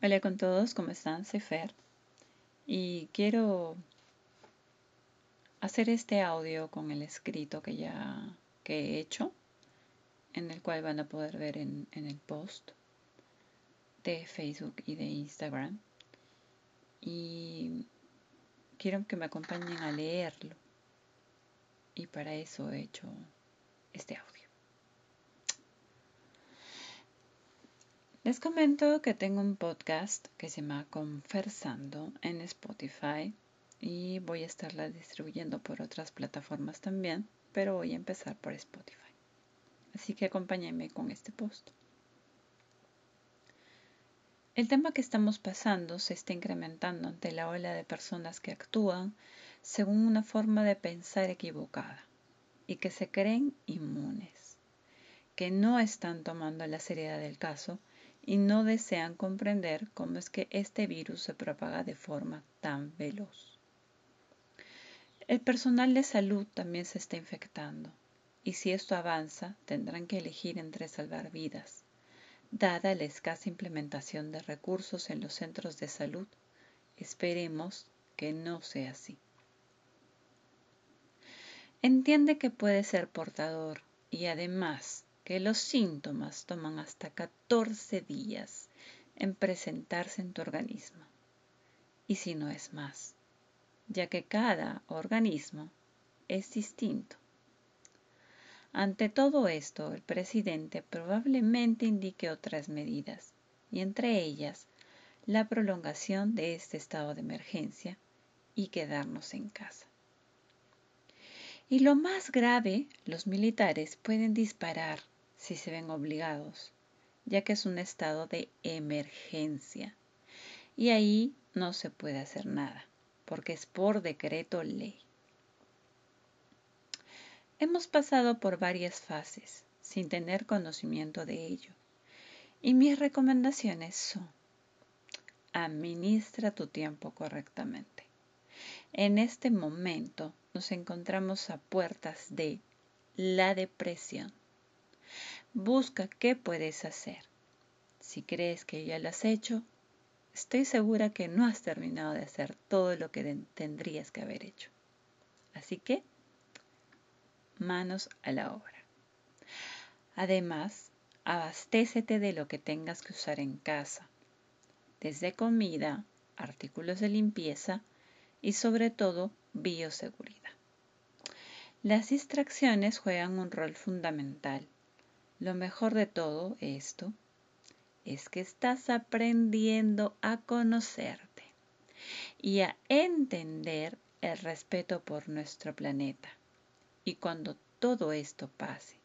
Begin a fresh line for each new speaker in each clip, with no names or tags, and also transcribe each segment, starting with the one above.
Hola con todos, ¿cómo están? Soy y quiero hacer este audio con el escrito que ya que he hecho, en el cual van a poder ver en, en el post de Facebook y de Instagram. Y quiero que me acompañen a leerlo. Y para eso he hecho este audio. Les comento que tengo un podcast que se llama Conversando en Spotify y voy a estarla distribuyendo por otras plataformas también, pero voy a empezar por Spotify. Así que acompáñenme con este post. El tema que estamos pasando se está incrementando ante la ola de personas que actúan según una forma de pensar equivocada y que se creen inmunes, que no están tomando la seriedad del caso y no desean comprender cómo es que este virus se propaga de forma tan veloz. El personal de salud también se está infectando y si esto avanza tendrán que elegir entre salvar vidas, dada la escasa implementación de recursos en los centros de salud. Esperemos que no sea así. Entiende que puede ser portador y además que los síntomas toman hasta 14 días en presentarse en tu organismo, y si no es más, ya que cada organismo es distinto. Ante todo esto, el presidente probablemente indique otras medidas, y entre ellas la prolongación de este estado de emergencia y quedarnos en casa. Y lo más grave, los militares pueden disparar si se ven obligados, ya que es un estado de emergencia. Y ahí no se puede hacer nada, porque es por decreto ley. Hemos pasado por varias fases sin tener conocimiento de ello. Y mis recomendaciones son, administra tu tiempo correctamente. En este momento nos encontramos a puertas de la depresión. Busca qué puedes hacer. Si crees que ya lo has hecho, estoy segura que no has terminado de hacer todo lo que tendrías que haber hecho. Así que, manos a la obra. Además, abastécete de lo que tengas que usar en casa, desde comida, artículos de limpieza y sobre todo bioseguridad. Las distracciones juegan un rol fundamental lo mejor de todo esto es que estás aprendiendo a conocerte y a entender el respeto por nuestro planeta. Y cuando todo esto pase,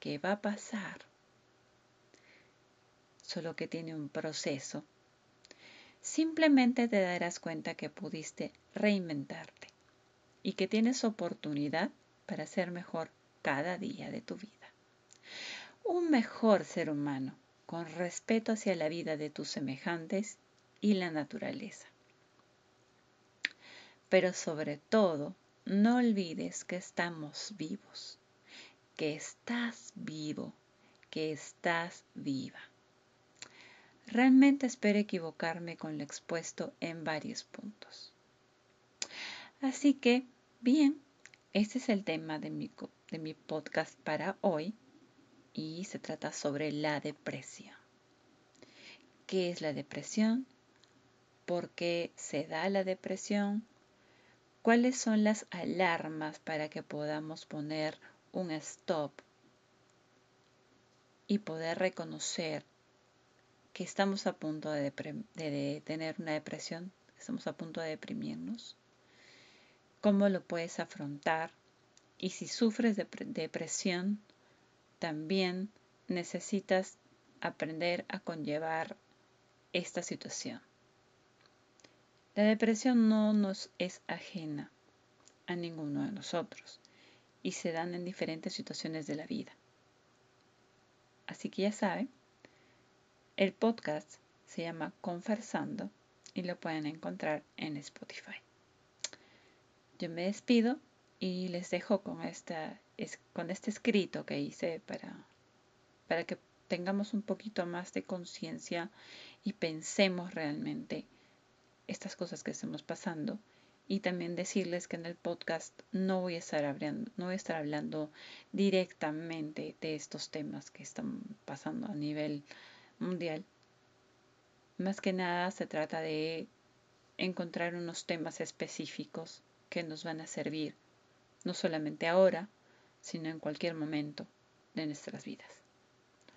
¿qué va a pasar? Solo que tiene un proceso. Simplemente te darás cuenta que pudiste reinventarte y que tienes oportunidad para ser mejor cada día de tu vida un mejor ser humano, con respeto hacia la vida de tus semejantes y la naturaleza. Pero sobre todo, no olvides que estamos vivos, que estás vivo, que estás viva. Realmente espero equivocarme con lo expuesto en varios puntos. Así que, bien, este es el tema de mi, de mi podcast para hoy y se trata sobre la depresión. ¿Qué es la depresión? ¿Por qué se da la depresión? ¿Cuáles son las alarmas para que podamos poner un stop y poder reconocer que estamos a punto de, tener una depresión, estamos a punto de deprimirnos? ¿Cómo lo puedes afrontar? Y si sufres de depresión, también necesitas aprender a conllevar esta situación. La depresión no nos es ajena a ninguno de nosotros y se dan en diferentes situaciones de la vida. Así que ya saben, el podcast se llama Conversando y lo pueden encontrar en Spotify. Yo me despido y les dejo con, esta, con este escrito que hice para, para que tengamos un poquito más de conciencia y pensemos realmente estas cosas que estamos pasando. Y también decirles que en el podcast no voy a estar no voy a estar hablando directamente de estos temas que están pasando a nivel mundial. Más que nada se trata de encontrar unos temas específicos que nos van a servir, no solamente ahora, sino en cualquier momento de nuestras vidas.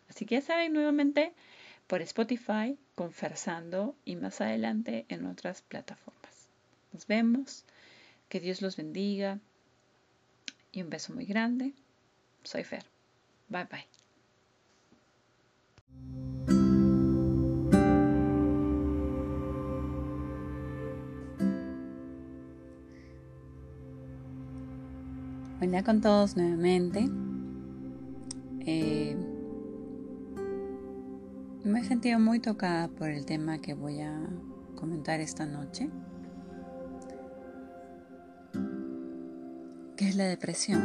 Así que ya saben nuevamente por Spotify, conversando y más adelante en otras plataformas. Nos vemos, que Dios los bendiga y un beso muy grande. Soy Fer. Bye bye. Hola con todos nuevamente. Eh, me he sentido muy tocada por el tema que voy a comentar esta noche, que es la depresión.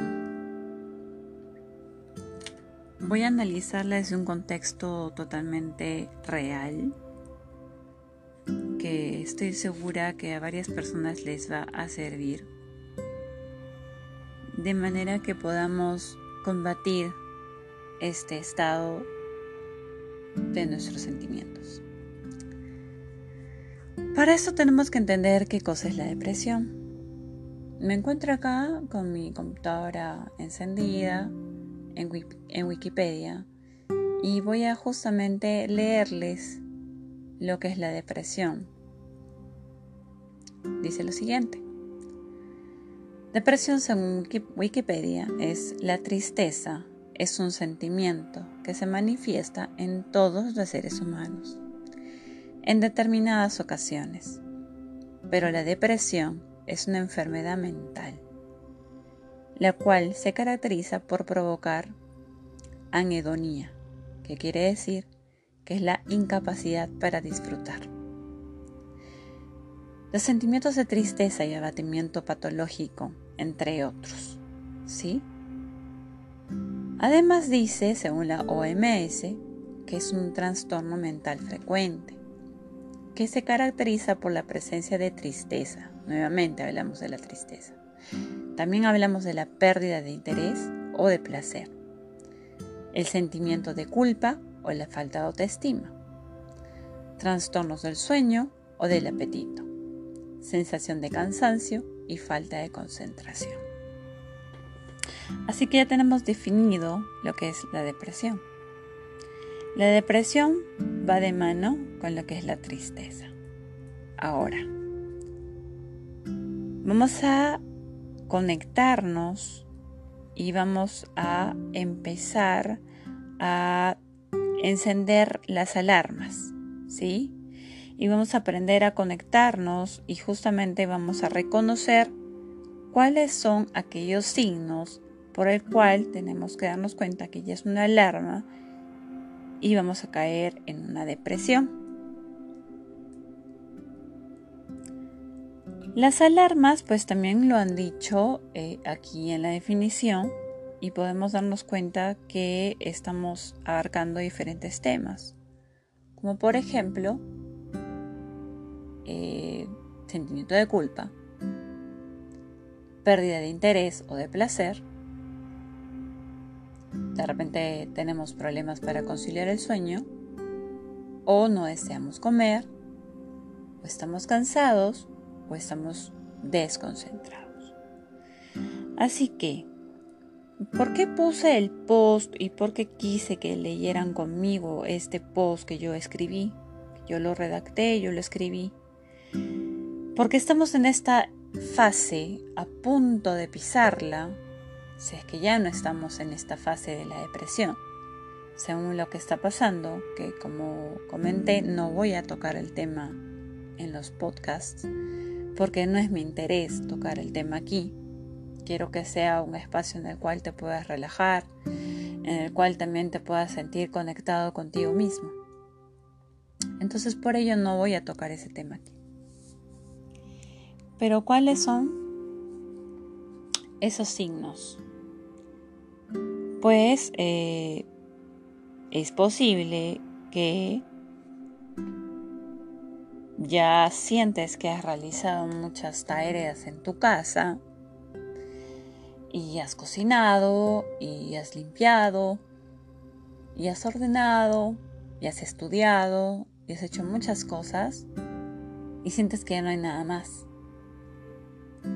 Voy a analizarla desde un contexto totalmente real, que estoy segura que a varias personas les va a servir de manera que podamos combatir este estado de nuestros sentimientos. Para eso tenemos que entender qué cosa es la depresión. Me encuentro acá con mi computadora encendida en, Wikipedia y voy a justamente leerles lo que es la depresión. Dice lo siguiente. Depresión, según Wikipedia, es la tristeza, es un sentimiento que se manifiesta en todos los seres humanos, en determinadas ocasiones. Pero la depresión es una enfermedad mental, la cual se caracteriza por provocar anhedonía, que quiere decir que es la incapacidad para disfrutar. Los sentimientos de tristeza y abatimiento patológico entre otros. ¿Sí? Además dice, según la OMS, que es un trastorno mental frecuente, que se caracteriza por la presencia de tristeza. Nuevamente hablamos de la tristeza. También hablamos de la pérdida de interés o de placer, el sentimiento de culpa o la falta de autoestima, trastornos del sueño o del apetito, sensación de cansancio y falta de concentración. Así que ya tenemos definido lo que es la depresión. La depresión va de mano con lo que es la tristeza. Ahora, vamos a conectarnos y vamos a empezar a encender las alarmas, ¿sí? Y vamos a aprender a conectarnos y justamente vamos a reconocer cuáles son aquellos signos por el cual tenemos que darnos cuenta que ya es una alarma y vamos a caer en una depresión. Las alarmas pues también lo han dicho eh, aquí en la definición y podemos darnos cuenta que estamos abarcando diferentes temas, como por ejemplo eh, sentimiento de culpa, pérdida de interés o de placer. De repente tenemos problemas para conciliar el sueño o no deseamos comer o estamos cansados o estamos desconcentrados. Así que, ¿por qué puse el post y por qué quise que leyeran conmigo este post que yo escribí? Yo lo redacté, yo lo escribí porque estamos en esta fase a punto de pisarla, si es que ya no estamos en esta fase de la depresión. Según lo que está pasando, que como comenté, no voy a tocar el tema en los podcasts, porque no es mi interés tocar el tema aquí. Quiero que sea un espacio en el cual te puedas relajar, en el cual también te puedas sentir conectado contigo mismo. Entonces por ello no voy a tocar ese tema aquí. Pero ¿cuáles son esos signos? Pues eh, es posible que ya sientes que has realizado muchas tareas en tu casa y has cocinado y has limpiado y has ordenado y has estudiado y has hecho muchas cosas y sientes que ya no hay nada más.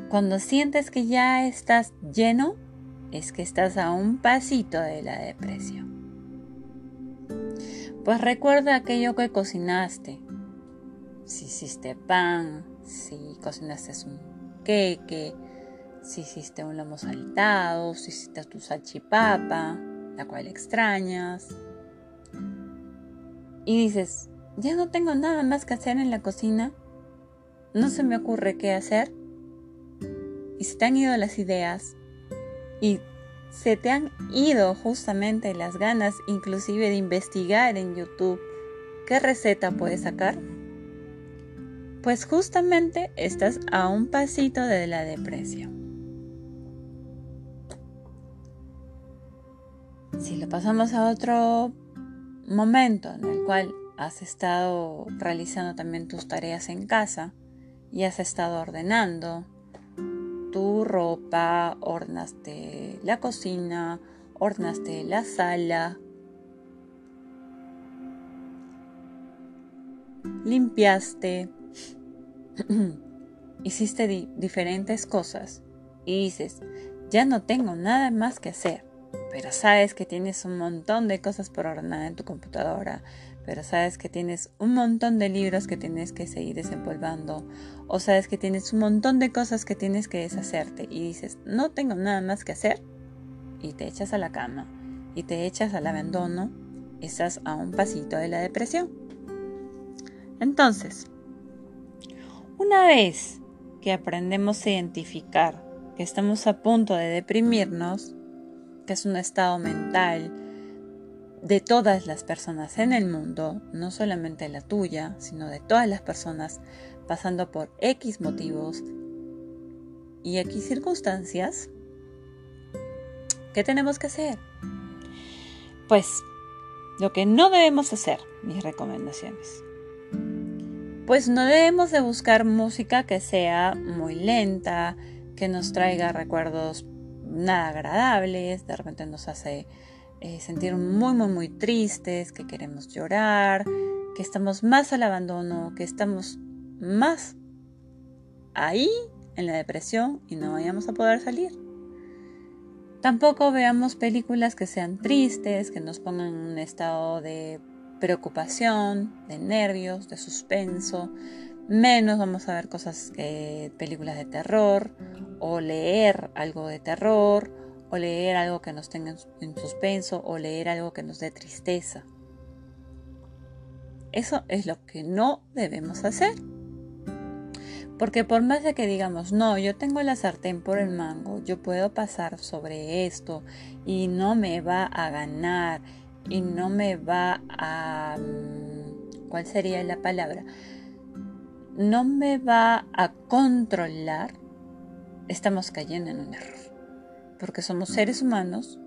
Cuando sientes que ya estás lleno, es que estás a un pasito de la depresión. Pues recuerda aquello que cocinaste. Si hiciste pan, si cocinaste un queque, si hiciste un lomo saltado, si hiciste tu salchipapa, la cual extrañas. Y dices, ya no tengo nada más que hacer en la cocina. No se me ocurre qué hacer. Y se te han ido las ideas y se te han ido justamente las ganas inclusive de investigar en YouTube qué receta puedes sacar, pues justamente estás a un pasito de la depresión. Si lo pasamos a otro momento en el cual has estado realizando también tus tareas en casa y has estado ordenando, tu ropa, ornaste la cocina, ornaste la sala, limpiaste, hiciste diferentes cosas y dices, ya no tengo nada más que hacer, pero sabes que tienes un montón de cosas por ordenar en tu computadora, pero sabes que tienes un montón de libros que tienes que seguir desempolvando o sabes que tienes un montón de cosas que tienes que deshacerte y dices, no tengo nada más que hacer y te echas a la cama y te echas al abandono, estás a un pasito de la depresión. Entonces, una vez que aprendemos a identificar que estamos a punto de deprimirnos, que es un estado mental, de todas las personas en el mundo, no solamente la tuya, sino de todas las personas pasando por X motivos y X circunstancias, ¿qué tenemos que hacer? Pues lo que no debemos hacer, mis recomendaciones. Pues no debemos de buscar música que sea muy lenta, que nos traiga recuerdos nada agradables, de repente nos hace eh, sentir muy, muy, muy tristes, que queremos llorar, que estamos más al abandono, que estamos más ahí en la depresión y no vayamos a poder salir. Tampoco veamos películas que sean tristes, que nos pongan en un estado de preocupación, de nervios, de suspenso. Menos vamos a ver cosas, eh, películas de terror o leer algo de terror o leer algo que nos tenga en suspenso o leer algo que nos dé tristeza. Eso es lo que no debemos hacer. Porque por más de que digamos, no, yo tengo la sartén por el mango, yo puedo pasar sobre esto y no me va a ganar y no me va a... Mm, ¿Cuál sería la palabra? No me va a controlar, estamos cayendo en un error porque somos seres humanos,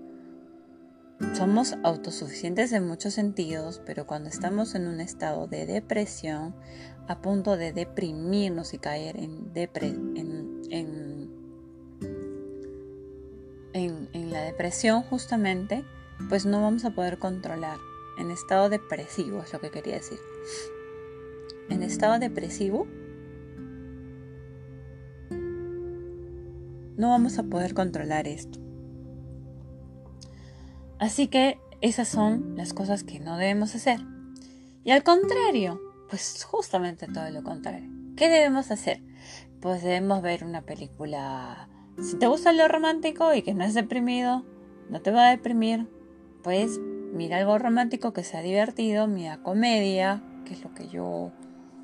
somos autosuficientes en muchos sentidos, pero cuando estamos en un estado de depresión, a punto de deprimirnos y caer en, en, la depresión justamente, pues no vamos a poder controlar. En estado depresivo es lo que quería decir. En estado depresivo no vamos a poder controlar esto. Así que esas son las cosas que no debemos hacer. Y al contrario, pues justamente todo lo contrario. ¿Qué debemos hacer? Pues debemos ver una película. Si te gusta lo romántico y que no es deprimido, no te va a deprimir, pues mira algo romántico que sea divertido, mira comedia, que es lo que yo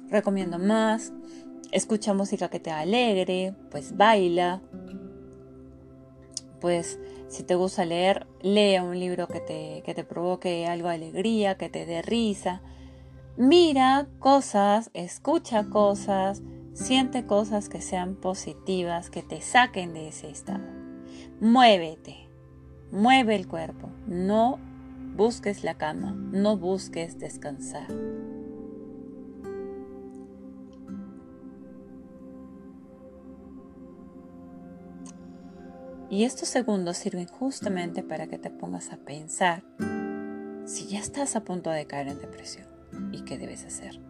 recomiendo más. Escucha música que te alegre, pues baila, pues si te gusta leer, lea un libro que te, que te provoque algo de alegría, que te dé risa. Mira cosas, escucha cosas, siente cosas que sean positivas, que te saquen de ese estado. Muévete, mueve el cuerpo, no busques la cama, no busques descansar. Y estos segundos sirven justamente para que te pongas a pensar si ya estás a punto de caer en depresión y qué debes hacer.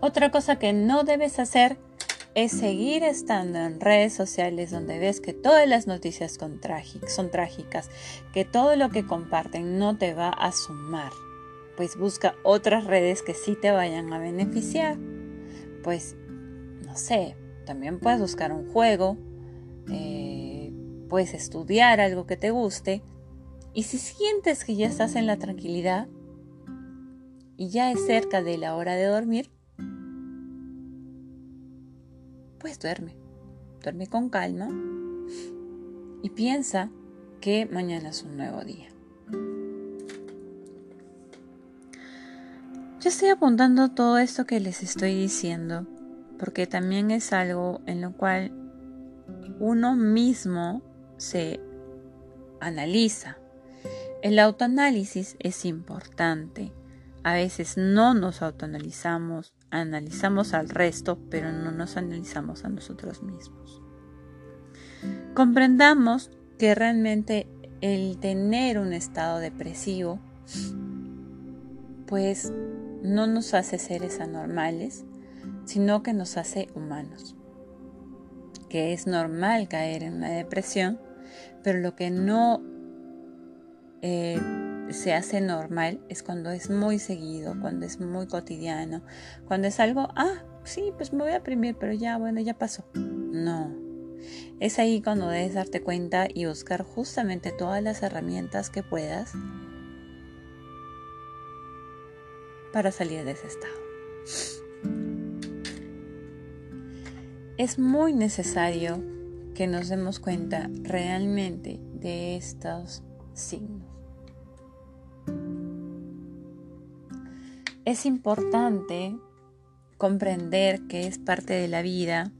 Otra cosa que no debes hacer es seguir estando en redes sociales donde ves que todas las noticias son trágicas, que todo lo que comparten no te va a sumar. Pues busca otras redes que sí te vayan a beneficiar. Pues, no sé, también puedes buscar un juego eh, puedes estudiar algo que te guste y si sientes que ya estás en la tranquilidad y ya es cerca de la hora de dormir, pues duerme, duerme con calma y piensa que mañana es un nuevo día. Yo estoy apuntando todo esto que les estoy diciendo porque también es algo en lo cual uno mismo se analiza. El autoanálisis es importante. A veces no nos autoanalizamos, analizamos al resto, pero no nos analizamos a nosotros mismos. Comprendamos que realmente el tener un estado depresivo, pues no nos hace seres anormales, sino que nos hace humanos que es normal caer en una depresión, pero lo que no eh, se hace normal es cuando es muy seguido, cuando es muy cotidiano, cuando es algo, ah, sí, pues me voy a deprimir, pero ya, bueno, ya pasó. No. Es ahí cuando debes darte cuenta y buscar justamente todas las herramientas que puedas para salir de ese estado es muy necesario que nos demos cuenta realmente de estos signos. Es importante comprender que es parte de la vida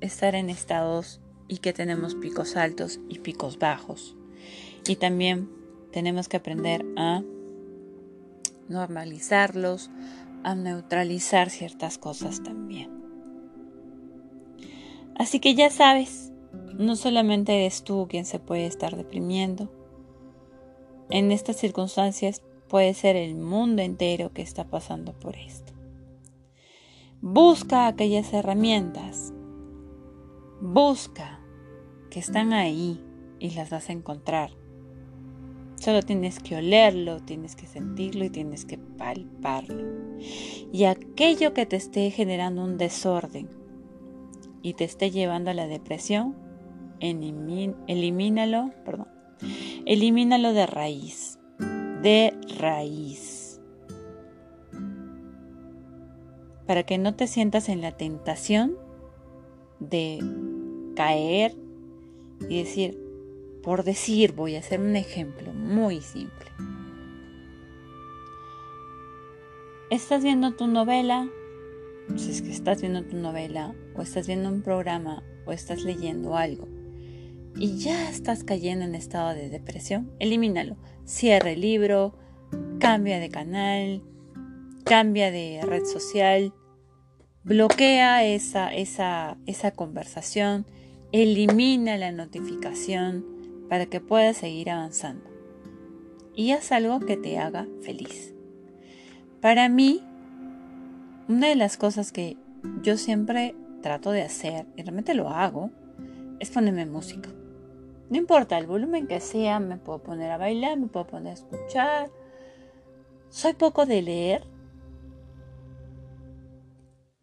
estar en estados y que tenemos picos altos y picos bajos. Y también tenemos que aprender a normalizarlos, a neutralizar ciertas cosas también. Así que ya sabes, no solamente eres tú quien se puede estar deprimiendo. En estas circunstancias puede ser el mundo entero que está pasando por esto. Busca aquellas herramientas. Busca que están ahí y las vas a encontrar. Solo tienes que olerlo, tienes que sentirlo y tienes que palparlo. Y aquello que te esté generando un desorden, y te esté llevando a la depresión, elimínalo, perdón, elimínalo de raíz, de raíz. Para que no te sientas en la tentación de caer y decir, por decir, voy a hacer un ejemplo muy simple. Estás viendo tu novela, si es que estás viendo tu novela o estás viendo un programa o estás leyendo algo y ya estás cayendo en estado de depresión, elimínalo. Cierra el libro, cambia de canal, cambia de red social, bloquea esa, esa, esa conversación, elimina la notificación para que puedas seguir avanzando. Y haz algo que te haga feliz. Para mí, una de las cosas que yo siempre trato de hacer, y realmente lo hago, es ponerme música. No importa el volumen que sea, me puedo poner a bailar, me puedo poner a escuchar. Soy poco de leer,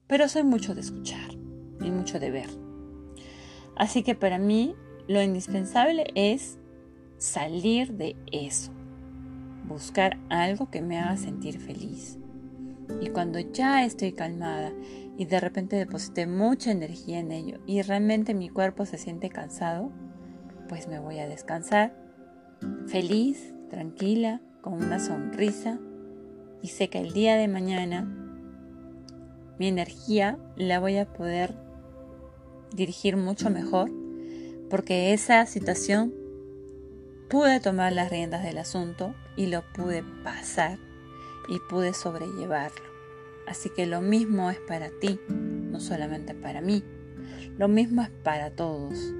pero soy mucho de escuchar y mucho de ver. Así que para mí lo indispensable es salir de eso, buscar algo que me haga sentir feliz. Y cuando ya estoy calmada y de repente deposité mucha energía en ello y realmente mi cuerpo se siente cansado, pues me voy a descansar feliz, tranquila, con una sonrisa y sé que el día de mañana mi energía la voy a poder dirigir mucho mejor porque esa situación pude tomar las riendas del asunto y lo pude pasar y pude sobrellevarlo. Así que lo mismo es para ti, no solamente para mí. Lo mismo es para todos.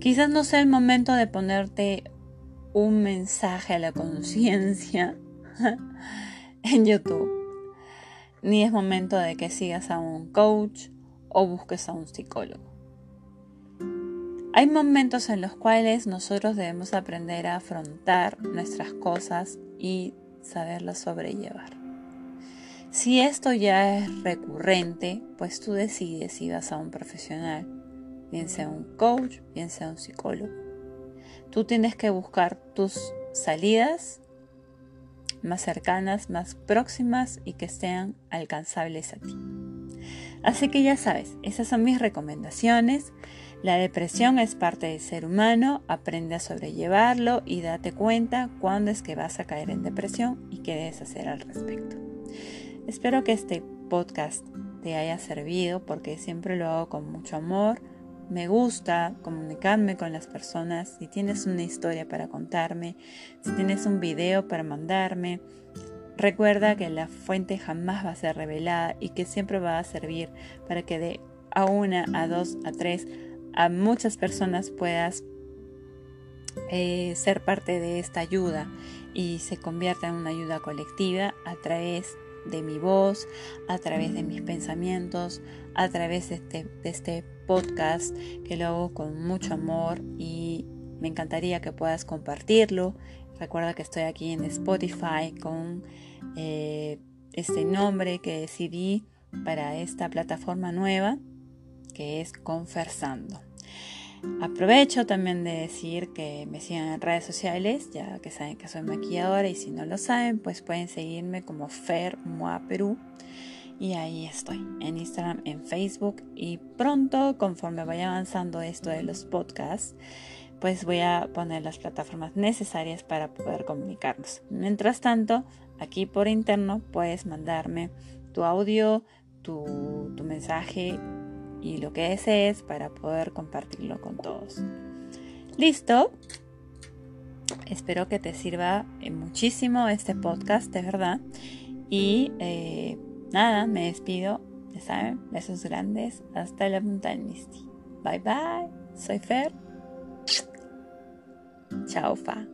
Quizás no sea el momento de ponerte un mensaje a la conciencia en YouTube. Ni es momento de que sigas a un coach o busques a un psicólogo. Hay momentos en los cuales nosotros debemos aprender a afrontar nuestras cosas y saberlas sobrellevar. Si esto ya es recurrente, pues tú decides si vas a un profesional, bien sea un coach, bien sea un psicólogo. Tú tienes que buscar tus salidas más cercanas, más próximas y que sean alcanzables a ti. Así que ya sabes, esas son mis recomendaciones. La depresión es parte del ser humano, aprende a sobrellevarlo y date cuenta cuándo es que vas a caer en depresión y qué debes hacer al respecto. Espero que este podcast te haya servido porque siempre lo hago con mucho amor. Me gusta comunicarme con las personas. Si tienes una historia para contarme, si tienes un video para mandarme, recuerda que la fuente jamás va a ser revelada y que siempre va a servir para que de a una, a dos, a tres, a muchas personas puedas eh, ser parte de esta ayuda y se convierta en una ayuda colectiva a través de mi voz, a través de mis pensamientos, a través de este, este podcast que lo hago con mucho amor y me encantaría que puedas compartirlo. Recuerda que estoy aquí en Spotify con eh, este nombre que decidí para esta plataforma nueva que es Conversando. Aprovecho también de decir que me sigan en redes sociales, ya que saben que soy maquilladora y si no lo saben, pues pueden seguirme como Fer Perú. Y ahí estoy, en Instagram, en Facebook y pronto, conforme vaya avanzando esto de los podcasts, pues voy a poner las plataformas necesarias para poder comunicarnos. Mientras tanto, aquí por interno puedes mandarme tu audio, tu, tu mensaje y lo que desees para poder compartirlo con todos. ¿Listo? Espero que te sirva eh, muchísimo este podcast, de verdad. Y eh, nada, me despido. Ya saben, besos grandes. Hasta la punta del Misty. Bye bye. Soy Fer. Chao, Fa.